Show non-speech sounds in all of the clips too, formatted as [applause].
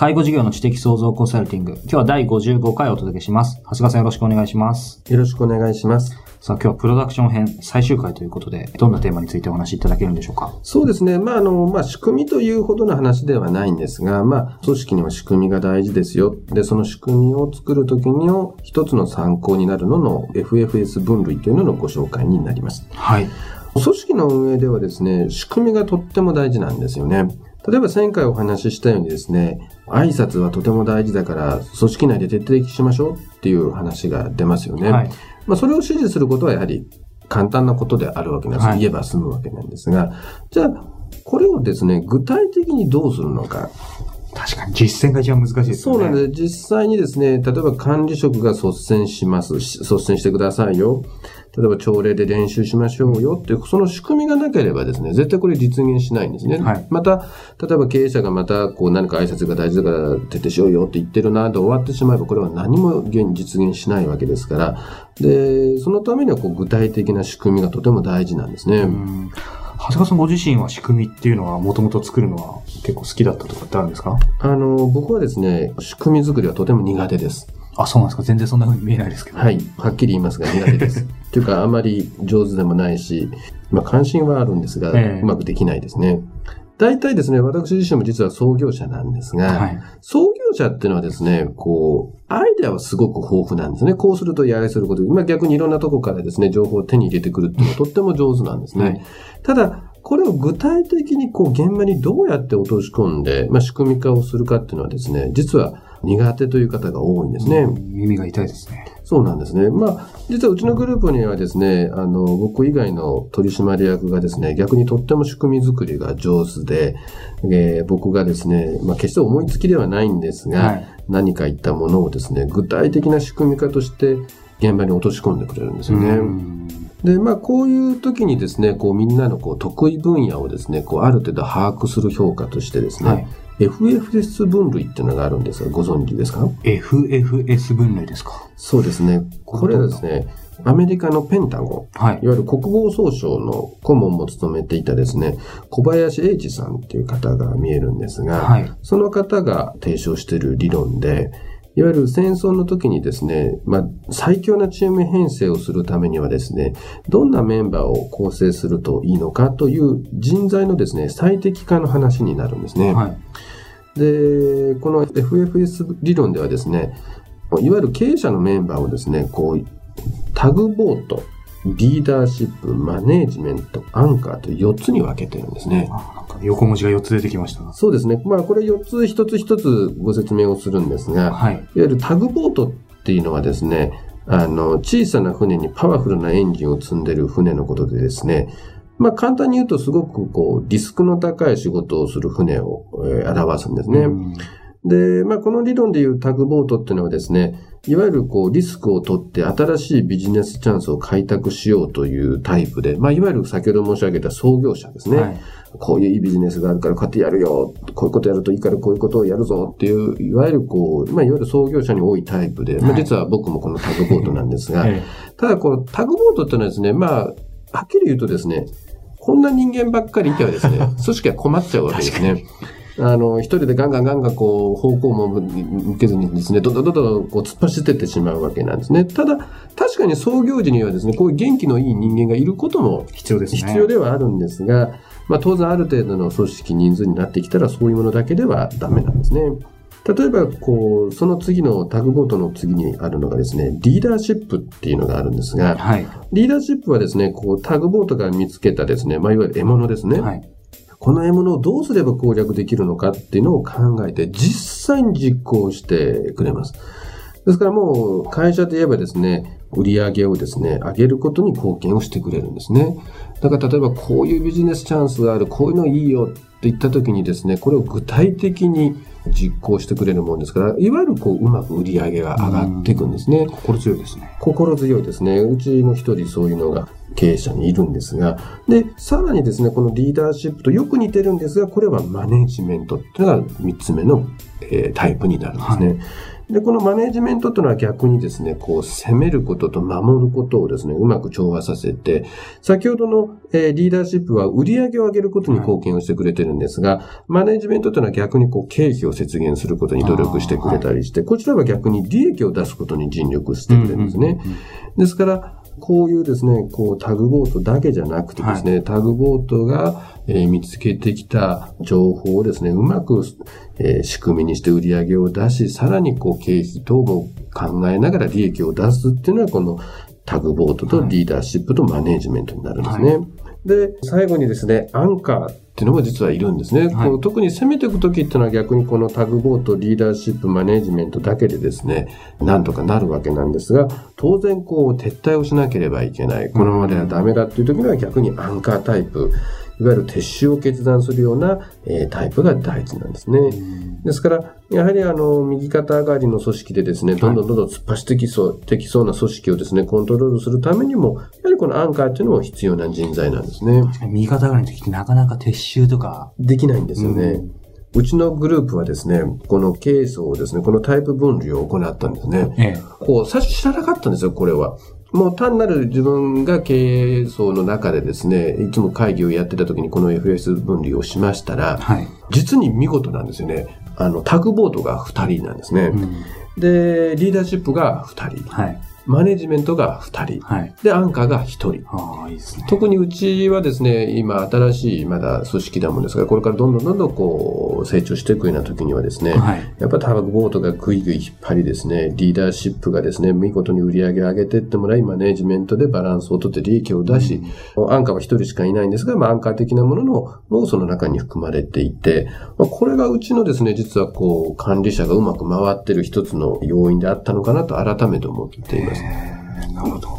介護事業の知的創造コンサルティング。今日は第55回をお届けします。長谷川さんよろしくお願いします。よろしくお願いします。さあ今日はプロダクション編最終回ということで、どんなテーマについてお話しいただけるんでしょうか？そうですね。まあ、あの、まあ、仕組みというほどの話ではないんですが、まあ、組織には仕組みが大事ですよ。で、その仕組みを作るときにを一つの参考になるのの FFS 分類というののご紹介になります。はい。組織の運営ではですね、仕組みがとっても大事なんですよね。例えば前回お話ししたようにですね、挨拶はとても大事だから組織内で徹底的しましょうっていう話が出ますよね。はい、まあ、それを指示することはやはり簡単なことであるわけなんです。はい、言えば済むわけなんですが、じゃあ、これをですね、具体的にどうするのか。確かに実践が一番難しいですね。そうなんです。実際にですね、例えば管理職が率先します。率先してくださいよ。例えば朝礼で練習しましょうよっていう、その仕組みがなければですね、絶対これ実現しないんですね。はい、また、例えば経営者がまた、こう何か挨拶が大事だから徹底しようよって言ってるなで終わってしまえば、これは何も現実現しないわけですから、で、そのためにはこう具体的な仕組みがとても大事なんですね。長谷川さんご自身は仕組みっていうのはもともと作るのは結構好きだったとかってあるんですか？あの、僕はですね、仕組み作りはとても苦手です。あ、そうなんですか全然そんな風に見えないですけど。はい。はっきり言いますが苦手です。[laughs] というか、あまり上手でもないし、まあ関心はあるんですが、えー、うまくできないですね。大体ですね、私自身も実は創業者なんですが、はい、創業者っていうのはですね、こう、アイデアはすごく豊富なんですね。こうするとやれすること、今逆にいろんなとこからですね、情報を手に入れてくるっていうのはとっても上手なんですね。はい、ただ、これを具体的にこう現場にどうやって落とし込んで、まあ、仕組み化をするかっていうのはですね、実は苦手という方が多いんですね。耳が痛いですね。そうなんですね。まあ、実はうちのグループにはですね、あの、僕以外の取締役がですね、逆にとっても仕組み作りが上手で、えー、僕がですね、まあ、決して思いつきではないんですが、はい、何か言ったものをですね、具体的な仕組み化として現場に落とし込んでくれるんですよね。で、まあ、こういう時にですね、こう、みんなのこう、得意分野をですね、こう、ある程度把握する評価としてですね、はい FFS 分類っていうのがあるんですが、ご存知ですか ?FFS 分類ですか？そうですね。これはですね、アメリカのペンタゴン、はい、いわゆる国防総省の顧問も務めていたですね、小林英二さんっていう方が見えるんですが、はい、その方が提唱している理論で、いわゆる戦争の時にですね、まあ、最強なチーム編成をするためにはですね、どんなメンバーを構成するといいのかという人材のですね、最適化の話になるんですね。はい、で、この FFS 理論ではですね、いわゆる経営者のメンバーをですね、こう、タグボート、リーダーシップ、マネージメント、アンカーと4つに分けてるんですね。横文字が4つ出てきましたそうですね。まあこれ4つ一つ一つご説明をするんですが、はい、いわゆるタグボートっていうのはですね、あの、小さな船にパワフルなエンジンを積んでる船のことでですね、まあ簡単に言うとすごくこうリスクの高い仕事をする船を、えー、表すんですね。で、まあこの理論でいうタグボートっていうのはですね、いわゆるこうリスクを取って新しいビジネスチャンスを開拓しようというタイプで、まあいわゆる先ほど申し上げた創業者ですね。はい、こういういいビジネスがあるからこうやってやるよ。こういうことやるといいからこういうことをやるぞっていう、いわゆるこう、まあいわゆる創業者に多いタイプで、まあ実は僕もこのタグボートなんですが、[laughs] はい、ただこのタグボートっていうのはですね、まあ、はっきり言うとですね、こんな人間ばっかりいてはですね、[laughs] 組織は困っちゃうわけですね。あの、一人でガンガンガンガンこう、方向も向けずにですね、どんどんどんどんこう突っ走ってってしまうわけなんですね。ただ、確かに創業時にはですね、こういう元気のいい人間がいることも必要ですね。必要ではあるんですが、まあ当然ある程度の組織人数になってきたらそういうものだけではダメなんですね。例えば、こう、その次のタグボートの次にあるのがですね、リーダーシップっていうのがあるんですが、はい、リーダーシップはですね、こう、タグボートが見つけたですね、まあ、いわゆる獲物ですね。はい、この獲物をどうすれば攻略できるのかっていうのを考えて、実際に実行してくれます。ですからもう会社で言えばですね、売り上げをですね、上げることに貢献をしてくれるんですね。だから例えばこういうビジネスチャンスがある、こういうのいいよって言った時にですね、これを具体的に実行してくれるもんですから、いわゆるこう、うまく売り上げが上がっていくんですね。心強いですね。心強いですね。うちの一人そういうのが経営者にいるんですが、で、さらにですね、このリーダーシップとよく似てるんですが、これはマネジメントっていうのが三つ目の、えー、タイプになるんですね。はい。で、このマネジメントというのは逆にですね、こう、攻めることと守ることをですね、うまく調和させて、先ほどの、えー、リーダーシップは売り上げを上げることに貢献をしてくれてるんですが、はい、マネジメントというのは逆にこう、経費を節減することに努力してくれたりして、はい、こちらは逆に利益を出すことに尽力してくれるんですね。ですから、こういうですね、こうタグボートだけじゃなくてですね、はい、タグボートが、えー、見つけてきた情報をですね、うまく、えー、仕組みにして売り上げを出し、さらにこう経費等も考えながら利益を出すっていうのは、このタグボートとリーダーシップとマネージメントになるんですね。はい、で、最後にですね、アンカーっていうのも実はいるんですね。はい、こう特に攻めていくときっていうのは逆にこのタグボート、リーダーシップ、マネージメントだけでですね、なんとかなるわけなんですが、当然こう撤退をしなければいけない。このままではダメだっていう時には逆にアンカータイプ、いわゆる撤収を決断するような、えー、タイプが大事なんですね。ですから、やはりあの、右肩上がりの組織でですね、どんどんどんどん突っ走ってきそう、できそうな組織をですね、コントロールするためにも、このアンカーっていうのも必要な人材なんですね。右肩上がりの時ってなかなか撤収とか。できないんですよね。うんうちのグループはですね、このケースをですね、このタイプ分離を行ったんですね。ええ、こう、最初知らなかったんですよ、これは。もう単なる自分が経営層の中でですね、いつも会議をやってた時にこの FS 分離をしましたら、はい、実に見事なんですよね。あの、タグボートが2人なんですね。うん、で、リーダーシップが2人。はいマネジメントが2人、はい、で、アンカーが1人。いいね。特にうちはですね、今、新しいまだ組織だもんですが、これからどんどんどんどんこう、成長していくような時にはですね、はい、やっぱタバコボートがぐいぐい引っ張りですね、リーダーシップがですね、見事に売り上げを上げていってもらい、マネジメントでバランスをとって利益を出し、うん、アンカーは1人しかいないんですが、まあ、アンカー的なもののもその中に含まれていて、まあ、これがうちのですね、実はこう、管理者がうまく回ってる一つの要因であったのかなと改めて思っています。なるほど。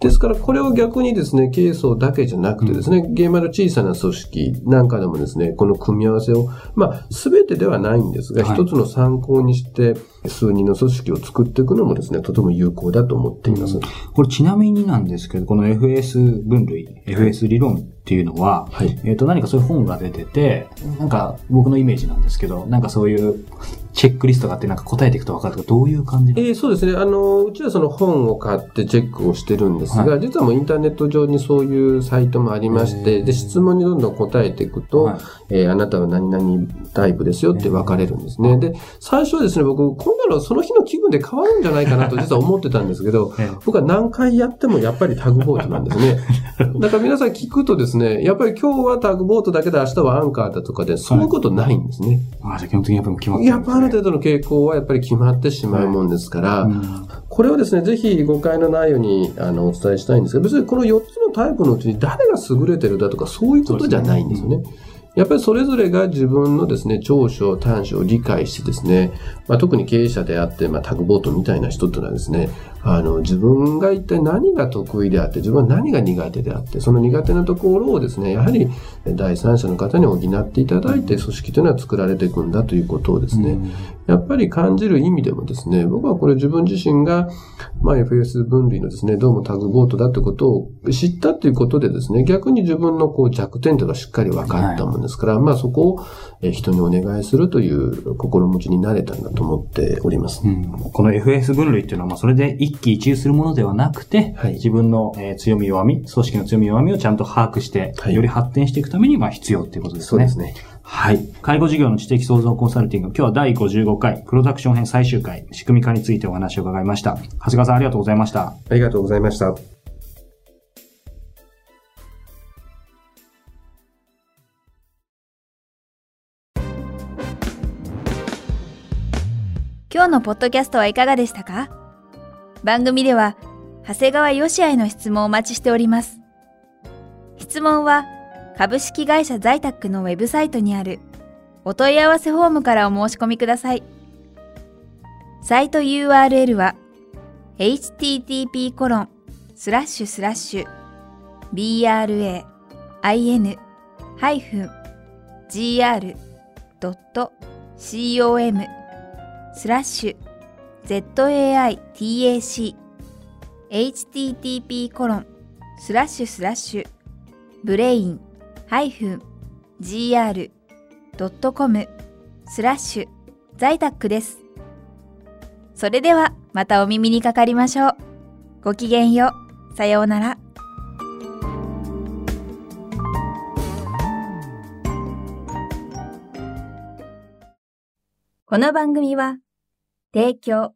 ですから、これを逆にですね、ケースだけじゃなくてですね、現場の小さな組織なんかでもですね、この組み合わせを、まあ、すべてではないんですが、一、つの参考にして、数人の組織を作っていくのもですね、とても有効だと思っています。これちなみになんですけど、この FS 分類、FS 理論っていうのは、はい、えっ、と、何かそういう本が出てて、なんか僕のイメージなんですけど、なんかそういう [laughs] チェックリストがあってなんか答えていくと分かるとどういう感じえー、そうですね。あの、うちはその本を買ってチェックをしてるんですが、はい、実はもうインターネット上にそういうサイトもありまして、で、質問にどんどん答えていくと、はい、えー、あなたは何々タイプですよって分かれるんですね。で、最初はですね、僕、こんなのその日の気分で変わるんじゃないかなと実は思ってたんですけど、僕は何回やってもやっぱりタグボートなんですね。[laughs] だから皆さん聞くとですね、やっぱり今日はタグボートだけで明日はアンカーだとかで、そういうことないんですね。はい、あ、じゃあ基本的にやっぱ決まって、ね、やっぱある程度の傾向はやっぱり決まってしまうもんですから、うん、これをですね、ぜひ誤解のないようにあのお伝えしたいんですけど、別にこの4つのタイプのうちに誰が優れてるだとかそういうことじゃないんですよね。やっぱりそれぞれが自分のですね、長所、短所を理解してですね、まあ、特に経営者であって、まあ、タグボートみたいな人っていうのはですね、あの、自分が一体何が得意であって、自分は何が苦手であって、その苦手なところをですね、やはり第三者の方に補っていただいて、組織というのは作られていくんだということをですね、やっぱり感じる意味でもですね、僕はこれ自分自身が、まあ、FS 分類のですね、どうもタグボートだってことを知ったということでですね、逆に自分のこう弱点というのがしっかり分かったもんですから、はい、まあそこを人にお願いするという心持ちになれたんだと思っております。うん、この FS 分類っていうのは、まあそれで一喜一憂するものではなくて、はい、自分の、えー、強み弱み、組織の強み弱みをちゃんと把握して、はい、より発展していくために、まあ必要っていうことですね。そうですね。はい。介護事業の知的創造コンサルティング、今日は第55回、プロダクション編最終回、仕組み化についてお話を伺いました。長谷川さんありがとうございました。ありがとうございました。今日のポッドキャストはいかがでしたか？番組では、長谷川よしあへの質問をお待ちしております。質問は、株式会社在宅のウェブサイトにあるお問い合わせフォームからお申し込みください。サイト URL は http コロンスラッシュスラッシュ brain-gr.com スラッシュ zaitac http コロンスラッシュスラッシュブレイン -gr.com スラッシュ在宅です。それではまたお耳にかかりましょう。ごきげんよう。さようなら。この番組は、提供、